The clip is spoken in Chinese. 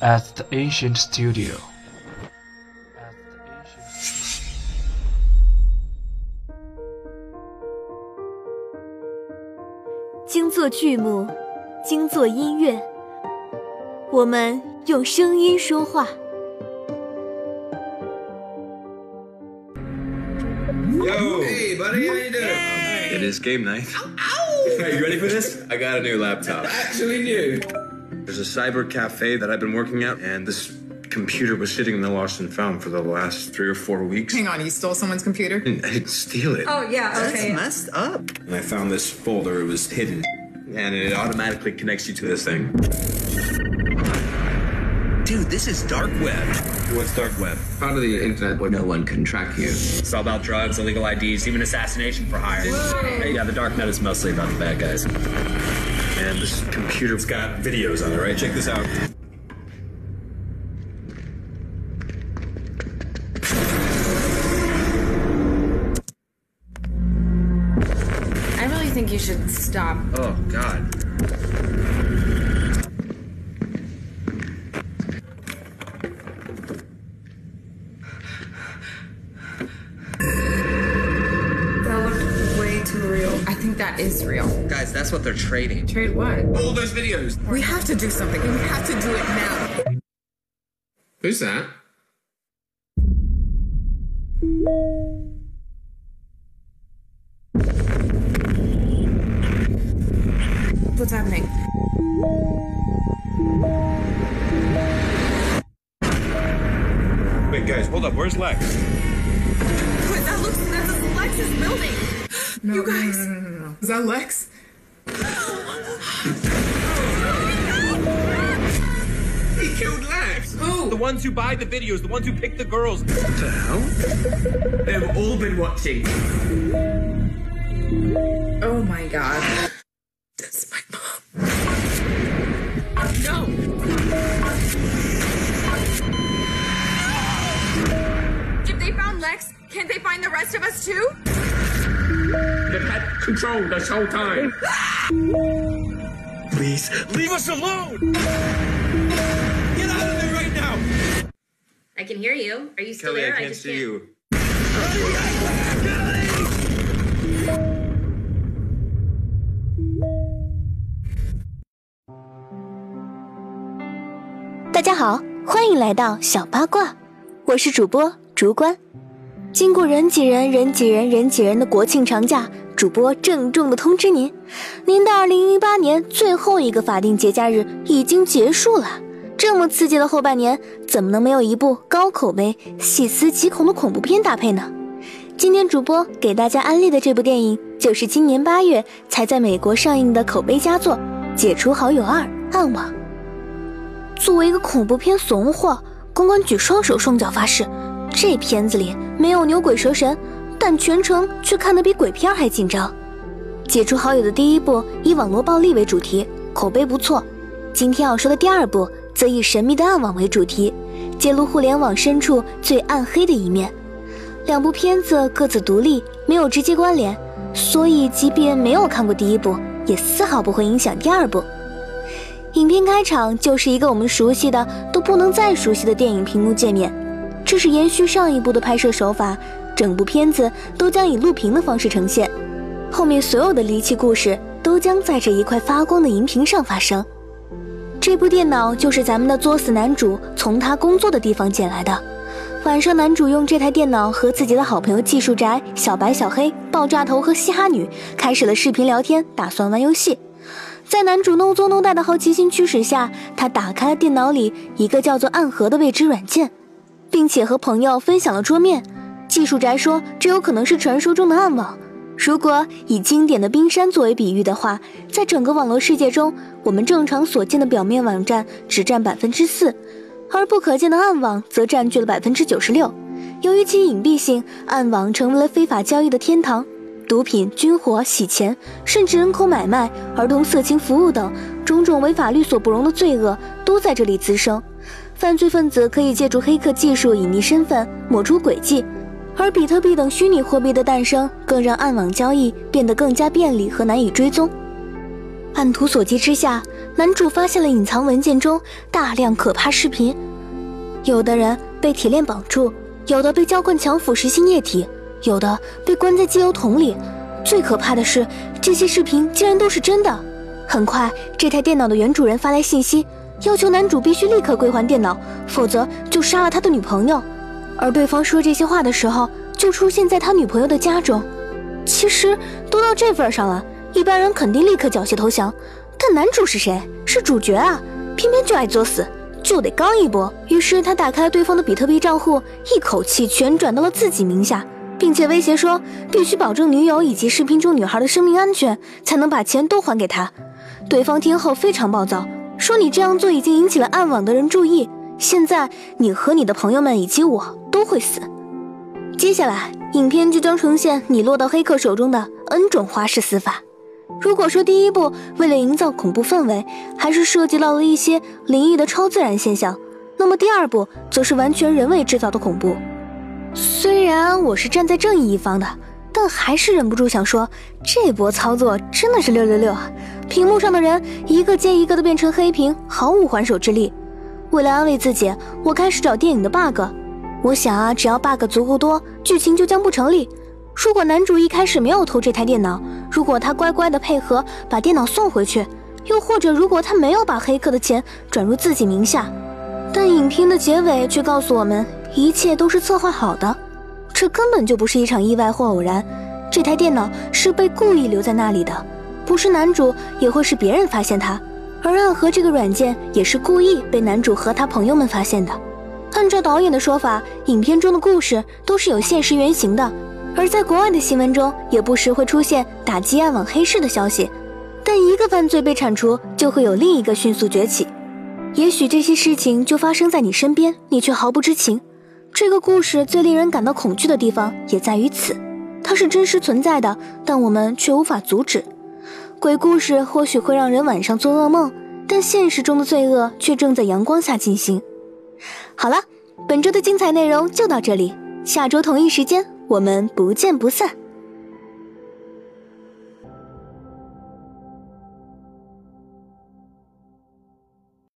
at the ancient studio. 精作剧目，精作音乐，我们用声音说话。 Yo! Hey, buddy, how you doing? It is game night. Are you ready for this? I got a new laptop. Actually new. There's a cyber cafe that I've been working at, and this computer was sitting in the lost and found for the last three or four weeks. Hang on, you stole someone's computer? I didn't steal it. Oh, yeah, okay. messed up. And I found this folder, it was hidden. And it automatically connects you to this thing. Dude, this is dark web. What's dark web? Part of the internet where no one can track you. It's all about drugs, illegal IDs, even assassination for hire. Hey, yeah, the dark net is mostly about the bad guys. And this computer's got videos on it, right? Check this out. I really think you should stop. Oh, God. That looked way too real. I think that is real. Guys, that's what they're trading. Trade what? All those videos. We have to do something, and we have to do it now. Who's that? What's happening? Wait, guys, hold up. Where's Lex? Wait, that looks that's Lex's building. you guys. No, no, Is that Lex? He killed Lex. Who? The ones who buy the videos, the ones who pick the girls. What the hell? They've all been watching. Oh my god. That's my mom. No. If they found Lex, can't they find the rest of us too? They've had control this whole time. Please, leave us alone! Get out of there right now! I can hear you. Are you still Kelly, I there? can't just see can't. you. Kelly 大家好，欢迎来到小八卦，我是主播竹关。经过人挤人、人挤人、人挤人的国庆长假， 主播郑重的通知您，您的2018年最后一个法定节假日已经结束了。这么刺激的后半年，怎么能没有一部高口碑、细思极恐的恐怖片搭配呢？今天主播给大家安利的这部电影，就是今年八月才在美国上映的口碑佳作《解除好友二：暗网》。作为一个恐怖片怂货，公关举双手双脚发誓，这片子里没有牛鬼蛇神，但全程却看得比鬼片还紧张。解除好友的第一部以网络暴力为主题，口碑不错。今天要说的第二部则以神秘的暗网为主题，揭露互联网深处最暗黑的一面。两部片子各自独立，没有直接关联，所以即便没有看过第一部，也丝毫不会影响第二部。影片开场就是一个我们熟悉的都不能再熟悉的电影屏幕界面，这是延续上一部的拍摄手法，整部片子都将以录屏的方式呈现，后面所有的离奇故事都将在这一块发光的荧屏上发生。这部电脑就是咱们的作死男主从他工作的地方捡来的。晚上，男主用这台电脑和自己的好朋友技术宅、小白、小黑、爆炸头和嘻哈女开始了视频聊天，打算玩游戏。在男主弄作 no 带的好奇心驱使下，他打开了电脑里一个叫做“暗河”的未知软件，并且和朋友分享了桌面。技术宅说，这有可能是传说中的暗网。如果以经典的冰山作为比喻的话，在整个网络世界中，我们正常所见的表面网站只占百分之四，而不可见的暗网则占据了百分之九十六。由于其隐蔽性，暗网成为了非法交易的天堂。毒品、军火、洗钱，甚至人口买卖、儿童色情服务等种种为法律所不容的罪恶，都在这里滋生。犯罪分子可以借助黑客技术隐匿身份、抹除轨迹，而比特币等虚拟货币的诞生，更让暗网交易变得更加便利和难以追踪。按图索骥之下，男主发现了隐藏文件中大量可怕视频，有的人被铁链绑住，有的被浇灌强腐蚀性液体，有的被关在机油桶里。最可怕的是，这些视频竟然都是真的。很快，这台电脑的原主人发来信息，要求男主必须立刻归还电脑，否则就杀了他的女朋友。而对方说这些话的时候，就出现在他女朋友的家中。其实都到这份上了，一般人肯定立刻缴械投降。但男主是谁？是主角啊，偏偏就爱作死，就得刚一波。于是他打开了对方的比特币账户，一口气全转到了自己名下，并且威胁说必须保证女友以及视频中女孩的生命安全，才能把钱都还给他。对方听后非常暴躁，说你这样做已经引起了暗网的人注意，现在你和你的朋友们以及我都会死。接下来，影片就将呈现你落到黑客手中的 N 种花式死法。如果说第一部为了营造恐怖氛围，还是涉及到了一些灵异的超自然现象，那么第二部则是完全人为制造的恐怖。虽然我是站在正义一方的，但还是忍不住想说，这波操作真的是六六六啊！屏幕上的人一个接一个的变成黑屏，毫无还手之力。为了安慰自己，我开始找电影的 bug。我想啊，只要 bug 足够多，剧情就将不成立。如果男主一开始没有偷这台电脑，如果他乖乖的配合把电脑送回去，又或者如果他没有把黑客的钱转入自己名下，但影片的结尾却告诉我们一切都是策划好的，这根本就不是一场意外或偶然，这台电脑是被故意留在那里的，不是男主也会是别人发现它，而暗河这个软件也是故意被男主和他朋友们发现的。按照导演的说法，影片中的故事都是有现实原型的。而在国外的新闻中，也不时会出现打击暗网黑市的消息，但一个犯罪被铲除，就会有另一个迅速崛起。也许这些事情就发生在你身边，你却毫不知情。这个故事最令人感到恐惧的地方也在于此，它是真实存在的，但我们却无法阻止。鬼故事或许会让人晚上做噩梦，但现实中的罪恶却正在阳光下进行。好了，本周的精彩内容就到这里，下周同一时间。我们不见不散。